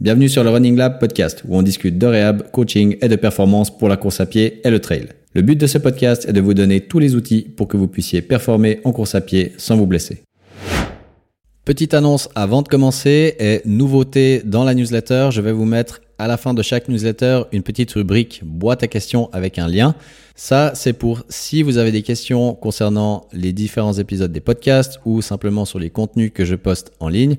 Bienvenue sur le Running Lab podcast où on discute de réhab, coaching et de performance pour la course à pied et le trail. Le but de ce podcast est de vous donner tous les outils pour que vous puissiez performer en course à pied sans vous blesser. Petite annonce avant de commencer et nouveauté dans la newsletter, je vais vous mettre à la fin de chaque newsletter une petite rubrique boîte à questions avec un lien. Ça, c'est pour si vous avez des questions concernant les différents épisodes des podcasts ou simplement sur les contenus que je poste en ligne.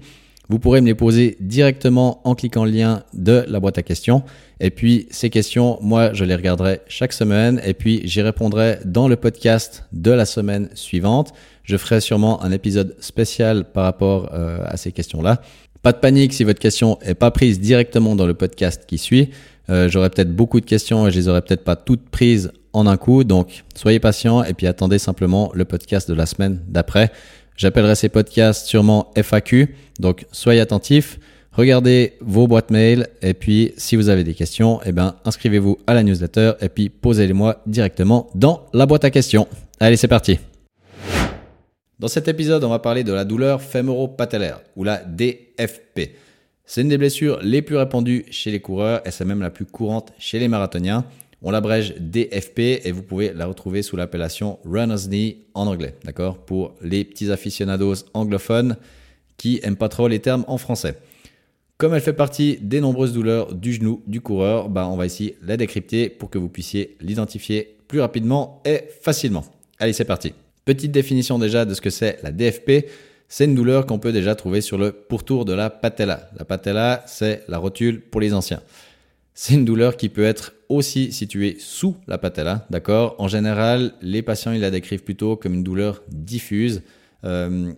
Vous pourrez me les poser directement en cliquant le lien de la boîte à questions. Et puis ces questions, moi, je les regarderai chaque semaine et puis j'y répondrai dans le podcast de la semaine suivante. Je ferai sûrement un épisode spécial par rapport euh, à ces questions-là. Pas de panique si votre question est pas prise directement dans le podcast qui suit. Euh, J'aurai peut-être beaucoup de questions et je les aurai peut-être pas toutes prises en un coup. Donc soyez patient et puis attendez simplement le podcast de la semaine d'après. J'appellerai ces podcasts sûrement FAQ. Donc soyez attentifs, regardez vos boîtes mail et puis si vous avez des questions, eh ben, inscrivez-vous à la newsletter et puis posez-les-moi directement dans la boîte à questions. Allez, c'est parti. Dans cet épisode, on va parler de la douleur fémoro-patellaire ou la DFP. C'est une des blessures les plus répandues chez les coureurs et c'est même la plus courante chez les marathoniens. On l'abrège DFP et vous pouvez la retrouver sous l'appellation runner's knee en anglais, d'accord Pour les petits aficionados anglophones qui aiment pas trop les termes en français. Comme elle fait partie des nombreuses douleurs du genou du coureur, bah on va ici la décrypter pour que vous puissiez l'identifier plus rapidement et facilement. Allez, c'est parti. Petite définition déjà de ce que c'est la DFP. C'est une douleur qu'on peut déjà trouver sur le pourtour de la patella. La patella, c'est la rotule pour les anciens. C'est une douleur qui peut être aussi située sous la patella, d'accord? En général, les patients, ils la décrivent plutôt comme une douleur diffuse. Euh,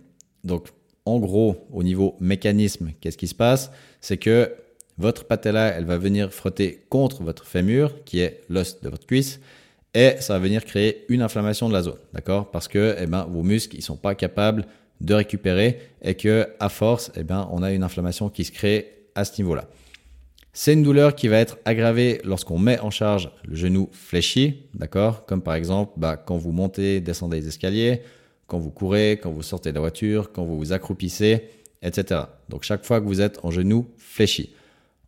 donc, en gros, au niveau mécanisme, qu'est-ce qui se passe? C'est que votre patella, elle va venir frotter contre votre fémur, qui est l'os de votre cuisse, et ça va venir créer une inflammation de la zone, d'accord? Parce que eh ben, vos muscles, ils sont pas capables de récupérer et que à force, eh ben, on a une inflammation qui se crée à ce niveau-là. C'est une douleur qui va être aggravée lorsqu'on met en charge le genou fléchi, d'accord? Comme par exemple bah, quand vous montez, descendez les escaliers, quand vous courez, quand vous sortez de la voiture, quand vous vous accroupissez, etc. Donc chaque fois que vous êtes en genou fléchi.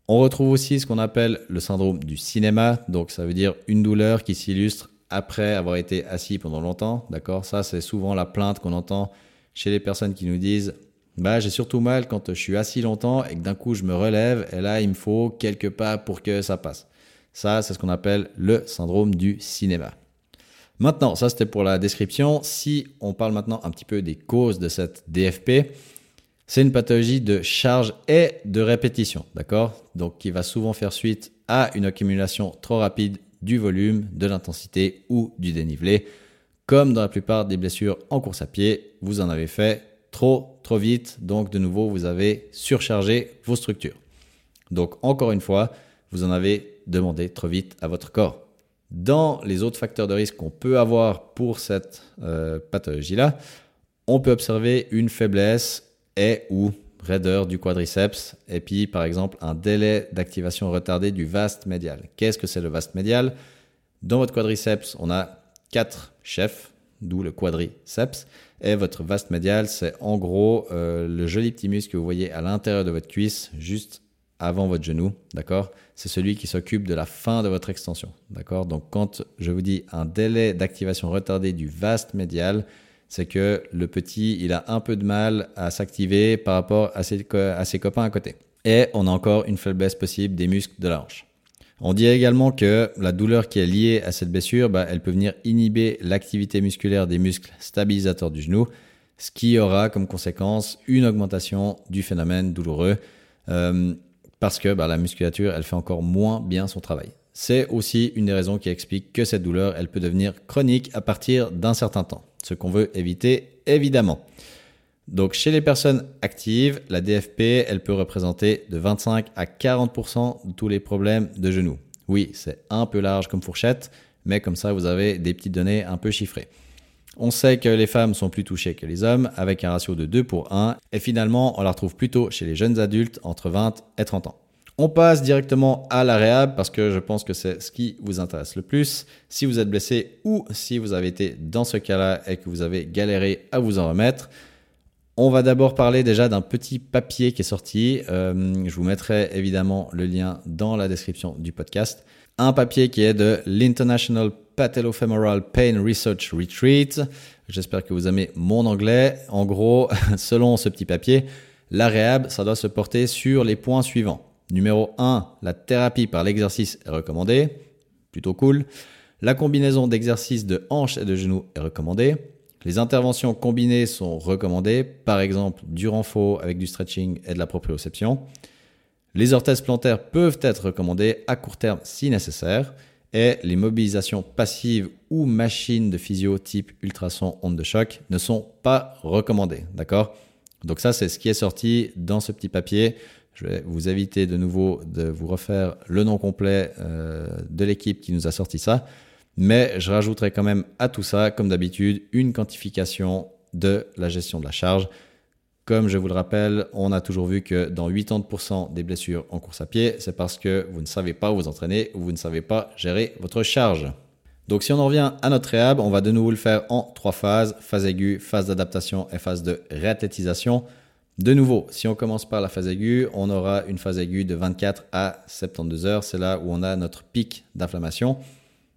On retrouve aussi ce qu'on appelle le syndrome du cinéma, donc ça veut dire une douleur qui s'illustre après avoir été assis pendant longtemps, d'accord? Ça c'est souvent la plainte qu'on entend chez les personnes qui nous disent bah, j'ai surtout mal quand je suis assis longtemps et que d'un coup je me relève et là il me faut quelques pas pour que ça passe. Ça, c'est ce qu'on appelle le syndrome du cinéma. Maintenant, ça c'était pour la description. Si on parle maintenant un petit peu des causes de cette DFP, c'est une pathologie de charge et de répétition, d'accord? Donc qui va souvent faire suite à une accumulation trop rapide du volume, de l'intensité ou du dénivelé. Comme dans la plupart des blessures en course à pied, vous en avez fait trop, trop vite. Donc, de nouveau, vous avez surchargé vos structures. Donc, encore une fois, vous en avez demandé trop vite à votre corps. Dans les autres facteurs de risque qu'on peut avoir pour cette euh, pathologie-là, on peut observer une faiblesse et ou raideur du quadriceps et puis par exemple un délai d'activation retardé du vaste médial. Qu'est-ce que c'est le vaste médial? Dans votre quadriceps, on a quatre chefs, d'où le quadriceps. Et votre vaste médial, c'est en gros euh, le joli petit muscle que vous voyez à l'intérieur de votre cuisse, juste avant votre genou, d'accord? C'est celui qui s'occupe de la fin de votre extension, d'accord? Donc quand je vous dis un délai d'activation retardé du vaste médial, c'est que le petit, il a un peu de mal à s'activer par rapport à ses, à ses copains à côté. Et on a encore une faiblesse possible des muscles de la hanche. On dit également que la douleur qui est liée à cette blessure, bah, elle peut venir inhiber l'activité musculaire des muscles stabilisateurs du genou, ce qui aura comme conséquence une augmentation du phénomène douloureux, euh, parce que bah, la musculature, elle fait encore moins bien son travail. C'est aussi une des raisons qui explique que cette douleur, elle peut devenir chronique à partir d'un certain temps, ce qu'on veut éviter évidemment. Donc chez les personnes actives, la DFP, elle peut représenter de 25 à 40% de tous les problèmes de genoux. Oui, c'est un peu large comme fourchette, mais comme ça vous avez des petites données un peu chiffrées. On sait que les femmes sont plus touchées que les hommes, avec un ratio de 2 pour 1, et finalement on la retrouve plutôt chez les jeunes adultes entre 20 et 30 ans. On passe directement à la parce que je pense que c'est ce qui vous intéresse le plus. Si vous êtes blessé ou si vous avez été dans ce cas-là et que vous avez galéré à vous en remettre, On va d'abord parler déjà d'un petit papier qui est sorti. Euh, je vous mettrai évidemment le lien dans la description du podcast. Un papier qui est de l'International Patellofemoral Pain Research Retreat. J'espère que vous aimez mon anglais. En gros, selon ce petit papier, la réhab, ça doit se porter sur les points suivants. Numéro 1, la thérapie par l'exercice est recommandée. Plutôt cool. La combinaison d'exercices de hanches et de genoux est recommandée. Les interventions combinées sont recommandées, par exemple du renfort avec du stretching et de la proprioception. Les orthèses plantaires peuvent être recommandées à court terme si nécessaire et les mobilisations passives ou machines de physio type ultrason onde de choc ne sont pas recommandées. D'accord? Donc ça, c'est ce qui est sorti dans ce petit papier. Je vais vous inviter de nouveau de vous refaire le nom complet euh, de l'équipe qui nous a sorti ça. Mais je rajouterai quand même à tout ça, comme d'habitude, une quantification de la gestion de la charge. Comme je vous le rappelle, on a toujours vu que dans 80% des blessures en course à pied, c'est parce que vous ne savez pas vous entraîner ou vous ne savez pas gérer votre charge. Donc si on en revient à notre réhab, on va de nouveau le faire en trois phases, phase aiguë, phase d'adaptation et phase de réathlétisation. De nouveau, si on commence par la phase aiguë, on aura une phase aiguë de 24 à 72 heures. C'est là où on a notre pic d'inflammation.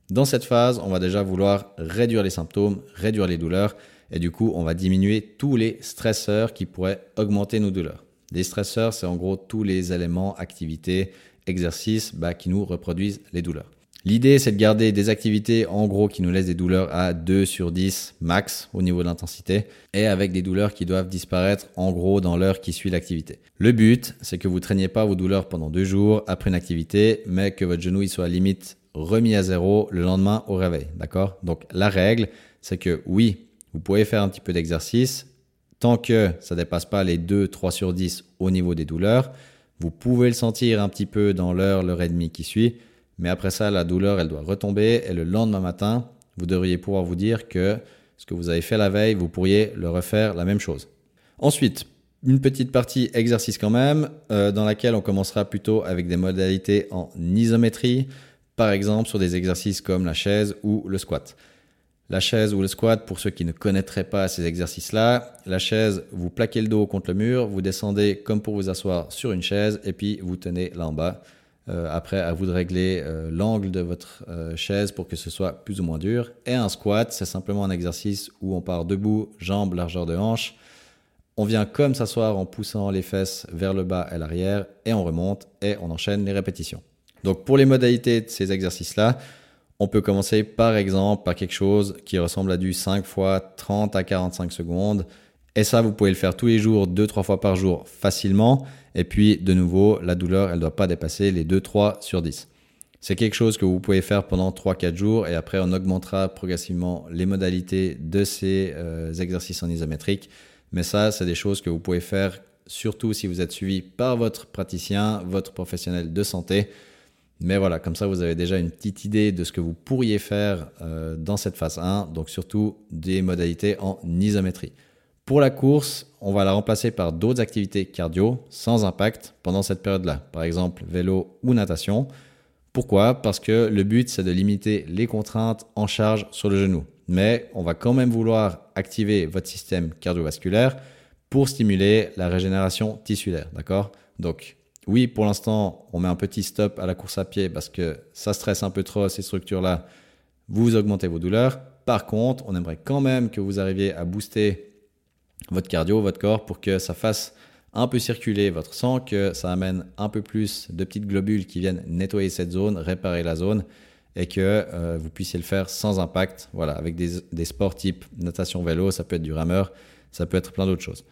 Dans cette phase, on va déjà vouloir réduire les symptômes, réduire les douleurs, et du coup, on va diminuer tous les stresseurs qui pourraient augmenter nos douleurs. Les stresseurs, c'est en gros tous les éléments, activités, exercices bah, qui nous reproduisent les douleurs. L'idée, c'est de garder des activités en gros qui nous laissent des douleurs à 2 sur 10 max au niveau de l'intensité et avec des douleurs qui doivent disparaître en gros dans l'heure qui suit l'activité. Le but, c'est que vous traîniez pas vos douleurs pendant deux jours après une activité, mais que votre genou il soit limite remis à zéro le lendemain au réveil. D'accord? Donc la règle, c'est que oui, vous pouvez faire un petit peu d'exercice. Tant que ça ne dépasse pas les 2, 3 sur 10 au niveau des douleurs, vous pouvez le sentir un petit peu dans l'heure, l'heure et demie qui suit. Mais après ça, la douleur, elle doit retomber. Et le lendemain matin, vous devriez pouvoir vous dire que ce que vous avez fait la veille, vous pourriez le refaire la même chose. Ensuite, une petite partie exercice quand même, euh, dans laquelle on commencera plutôt avec des modalités en isométrie par exemple sur des exercices comme la chaise ou le squat. La chaise ou le squat, pour ceux qui ne connaîtraient pas ces exercices-là, la chaise, vous plaquez le dos contre le mur, vous descendez comme pour vous asseoir sur une chaise et puis vous tenez là en bas. Euh, après, à vous de régler euh, l'angle de votre euh, chaise pour que ce soit plus ou moins dur. Et un squat, c'est simplement un exercice où on part debout, jambes, largeur de hanche. On vient comme s'asseoir en poussant les fesses vers le bas et l'arrière et on remonte et on enchaîne les répétitions. Donc pour les modalités de ces exercices-là, on peut commencer par exemple par quelque chose qui ressemble à du 5 fois 30 à 45 secondes. Et ça, vous pouvez le faire tous les jours, 2-3 fois par jour facilement. Et puis, de nouveau, la douleur, elle ne doit pas dépasser les 2-3 sur 10. C'est quelque chose que vous pouvez faire pendant 3-4 jours et après, on augmentera progressivement les modalités de ces euh, exercices en isométrique. Mais ça, c'est des choses que vous pouvez faire surtout si vous êtes suivi par votre praticien, votre professionnel de santé. Mais voilà, comme ça, vous avez déjà une petite idée de ce que vous pourriez faire euh, dans cette phase 1, donc surtout des modalités en isométrie. Pour la course, on va la remplacer par d'autres activités cardio sans impact pendant cette période-là, par exemple vélo ou natation. Pourquoi? Parce que le but, c'est de limiter les contraintes en charge sur le genou. Mais on va quand même vouloir activer votre système cardiovasculaire pour stimuler la régénération tissulaire, d'accord? Donc, oui, pour l'instant, on met un petit stop à la course à pied parce que ça stresse un peu trop ces structures-là. Vous augmentez vos douleurs. Par contre, on aimerait quand même que vous arriviez à booster votre cardio, votre corps pour que ça fasse un peu circuler votre sang, que ça amène un peu plus de petites globules qui viennent nettoyer cette zone, réparer la zone et que euh, vous puissiez le faire sans impact. Voilà, avec des, des sports type natation, vélo, ça peut être du rameur, ça peut être plein d'autres choses.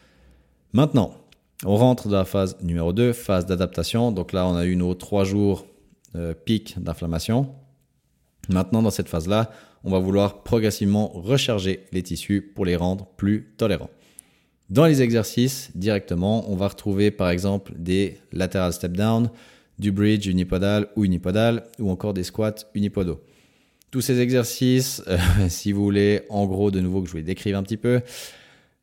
Maintenant, on rentre dans la phase numéro 2, phase d'adaptation. Donc là, on a eu nos trois jours euh, pic d'inflammation. Maintenant, dans cette phase-là, on va vouloir progressivement recharger les tissus pour les rendre plus tolérants. Dans les exercices, directement, on va retrouver par exemple des lateral step down, du bridge unipodal ou unipodal, ou encore des squats unipodaux. Tous ces exercices, euh, si vous voulez, en gros, de nouveau que je vous les décrive un petit peu,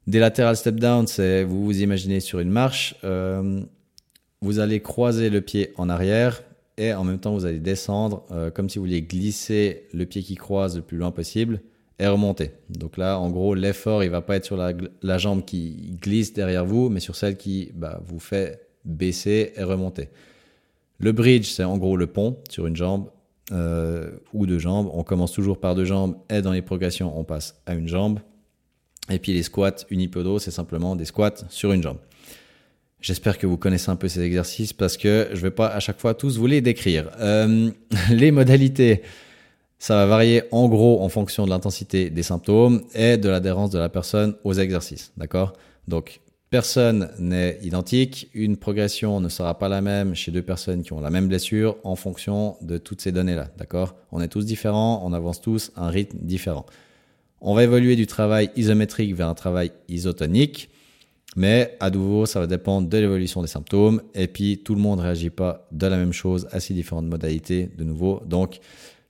des lateral step down, c'est vous vous imaginez sur une marche, euh, vous allez croiser le pied en arrière et en même temps vous allez descendre euh, comme si vous vouliez glisser le pied qui croise le plus loin possible et remonter. Donc là, en gros, l'effort, il va pas être sur la, jambe qui glisse derrière vous, mais sur celle qui bah, vous fait baisser et remonter. Le bridge, c'est en gros le pont sur une jambe euh, ou deux jambes. On commence toujours par deux jambes et dans les progressions, on passe à une jambe. Et puis les squats unipodo, c'est simplement des squats sur une jambe. J'espère que vous connaissez un peu ces exercices parce que je ne vais pas à chaque fois tous vous les décrire. Euh, les modalités, ça va varier en gros en fonction de l'intensité des symptômes et de l'adhérence de la personne aux exercices. D'accord? Donc, personne n'est identique. Une progression ne sera pas la même chez deux personnes qui ont la même blessure en fonction de toutes ces données-là. D'accord? On est tous différents, on avance tous à un rythme différent. On va évoluer du travail isométrique vers un travail isotonique. Mais à nouveau, ça va dépendre de l'évolution des symptômes. Et puis, tout le monde ne réagit pas de la même chose à ces différentes modalités de nouveau. Donc,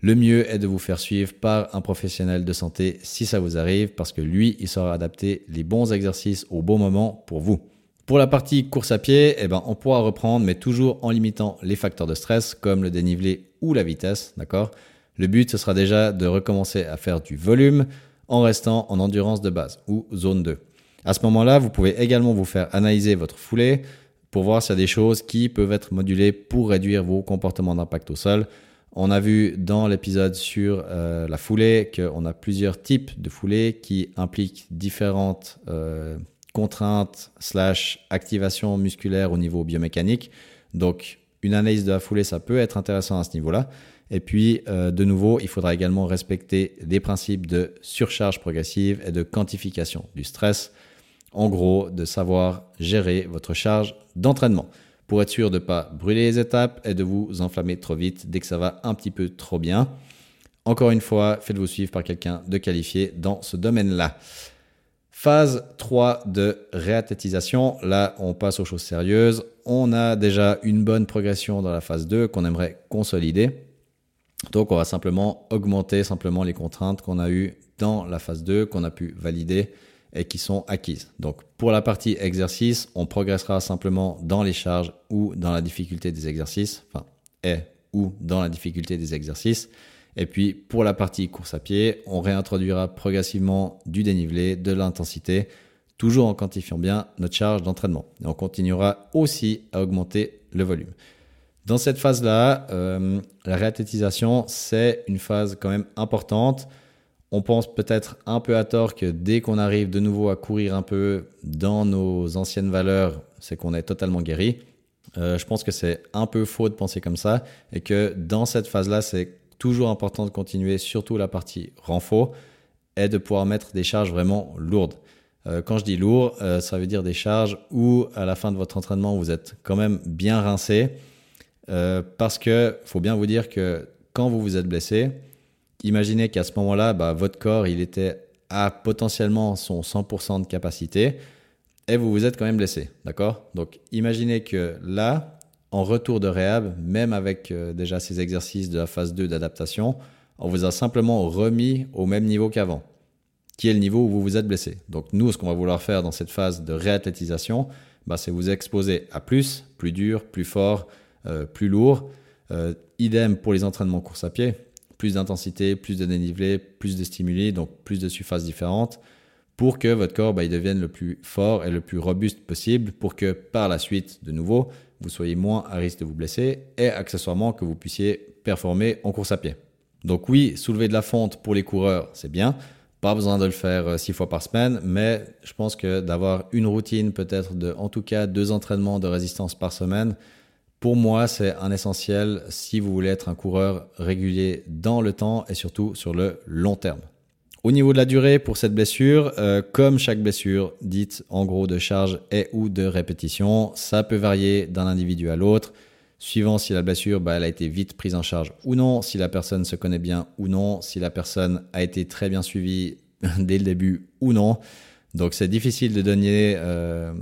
le mieux est de vous faire suivre par un professionnel de santé si ça vous arrive, parce que lui, il saura adapter les bons exercices au bon moment pour vous. Pour la partie course à pied, eh ben, on pourra reprendre, mais toujours en limitant les facteurs de stress, comme le dénivelé ou la vitesse, d'accord? Le but, ce sera déjà de recommencer à faire du volume en restant en endurance de base, ou zone 2. À ce moment-là, vous pouvez également vous faire analyser votre foulée pour voir s'il y a des choses qui peuvent être modulées pour réduire vos comportements d'impact au sol. On a vu dans l'épisode sur euh, la foulée qu'on a plusieurs types de foulées qui impliquent différentes euh, contraintes slash activation musculaire au niveau biomécanique. Donc une analyse de la foulée, ça peut être intéressant à ce niveau-là. Et puis, euh, de nouveau, il faudra également respecter des principes de surcharge progressive et de quantification du stress en gros, de savoir gérer votre charge d'entraînement pour être sûr de ne pas brûler les étapes et de vous enflammer trop vite dès que ça va un petit peu trop bien. Encore une fois, faites-vous suivre par quelqu'un de qualifié dans ce domaine-là. Phase 3 de réathétisation. Là, on passe aux choses sérieuses. On a déjà une bonne progression dans la phase 2 qu'on aimerait consolider. Donc, on va simplement augmenter simplement les contraintes qu'on a eues dans la phase 2, qu'on a pu valider et qui sont acquises. Donc pour la partie exercice, on progressera simplement dans les charges ou dans la difficulté des exercices, enfin et ou dans la difficulté des exercices. Et puis pour la partie course à pied, on réintroduira progressivement du dénivelé, de l'intensité, toujours en quantifiant bien notre charge d'entraînement. Et on continuera aussi à augmenter le volume. Dans cette phase-là, euh, la réathlétisation, c'est une phase quand même importante on pense peut-être un peu à tort que dès qu'on arrive de nouveau à courir un peu dans nos anciennes valeurs, c'est qu'on est totalement guéri. Euh, je pense que c'est un peu faux de penser comme ça et que dans cette phase-là, c'est toujours important de continuer, surtout la partie renfort, et de pouvoir mettre des charges vraiment lourdes. Euh, quand je dis lourd, ça veut dire des charges où à la fin de votre entraînement, vous êtes quand même bien rincé, parce que faut bien vous dire que quand vous vous êtes blessé, imaginez qu'à ce moment-là, bah, votre corps, il était à potentiellement son 100% de capacité et vous vous êtes quand même blessé, d'accord? Donc imaginez que là, en retour de réhab, même avec euh, déjà ces exercices de la phase 2 d'adaptation, on vous a simplement remis au même niveau qu'avant, qui est le niveau où vous vous êtes blessé. Donc nous, ce qu'on va vouloir faire dans cette phase de réathlétisation, bah, c'est vous exposer à plus, plus dur, plus fort, euh, plus lourd. Euh, idem pour les entraînements course à pied plus d'intensité, plus de dénivelé, plus de stimuli, donc plus de surfaces différentes, pour que votre corps bah, il devienne le plus fort et le plus robuste possible, pour que par la suite, de nouveau, vous soyez moins à risque de vous blesser et accessoirement que vous puissiez performer en course à pied. Donc oui, soulever de la fonte pour les coureurs, c'est bien. Pas besoin de le faire euh, six fois par semaine, mais je pense que d'avoir une routine, peut-être de, en tout cas, deux entraînements de résistance par semaine, pour moi, c'est un essentiel si vous voulez être un coureur régulier dans le temps et surtout sur le long terme. Au niveau de la durée pour cette blessure, euh, comme chaque blessure dite en gros de charge et ou de répétition, ça peut varier d'un individu à l'autre, suivant si la blessure bah, elle a été vite prise en charge ou non, si la personne se connaît bien ou non, si la personne a été très bien suivie dès le début ou non. Donc c'est difficile de donner euh,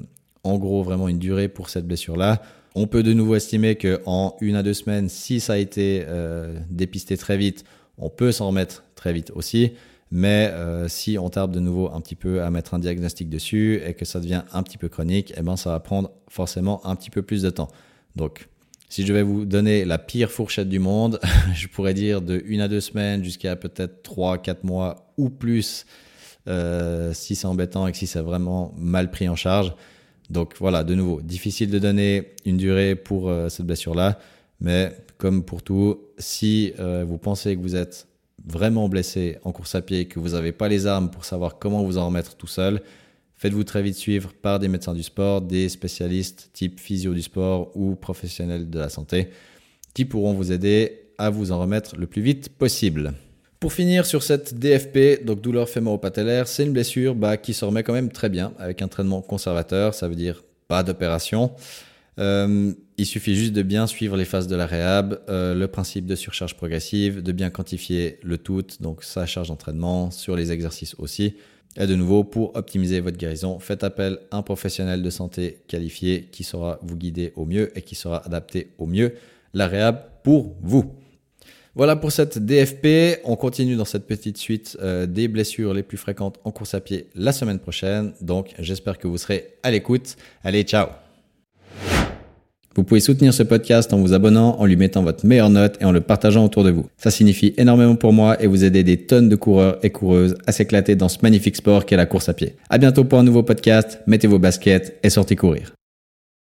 en gros vraiment une durée pour cette blessure-là. On peut de nouveau estimer qu'en une à deux semaines, si ça a été euh, dépisté très vite, on peut s'en remettre très vite aussi. Mais euh, si on tarde de nouveau un petit peu à mettre un diagnostic dessus et que ça devient un petit peu chronique, eh ben ça va prendre forcément un petit peu plus de temps. Donc Si je vais vous donner la pire fourchette du monde, je pourrais dire de une à deux semaines jusqu'à peut-être trois, quatre mois ou plus, euh, si c'est embêtant et que si c'est vraiment mal pris en charge. Donc voilà, de nouveau, difficile de donner une durée pour euh, cette blessure-là, mais comme pour tout, si euh, vous pensez que vous êtes vraiment blessé en course à pied, que vous n'avez pas les armes pour savoir comment vous en remettre tout seul, faites-vous très vite suivre par des médecins du sport, des spécialistes type physio du sport ou professionnels de la santé qui pourront vous aider à vous en remettre le plus vite possible. Pour finir sur cette DFP, donc douleur fémoro-patellaire, c'est une blessure bah, qui se remet quand même très bien avec un traitement conservateur, ça veut dire pas d'opération. Euh, il suffit juste de bien suivre les phases de la réhab, euh, le principe de surcharge progressive, de bien quantifier le tout, donc sa charge d'entraînement, sur les exercices aussi. Et de nouveau, pour optimiser votre guérison, faites appel à un professionnel de santé qualifié qui saura vous guider au mieux et qui sera adapté au mieux la réhab pour vous. Voilà pour cette DFP. On continue dans cette petite suite euh, des blessures les plus fréquentes en course à pied la semaine prochaine. Donc j'espère que vous serez à l'écoute. Allez, ciao vous pouvez soutenir ce podcast en vous abonnant, en lui mettant votre meilleure note et en le partageant autour de vous. Ça signifie énormément pour moi et vous aider des tonnes de coureurs et coureuses à s'éclater dans ce magnifique sport qu'est la course à pied. À bientôt pour un nouveau podcast. Mettez vos baskets et sortez courir.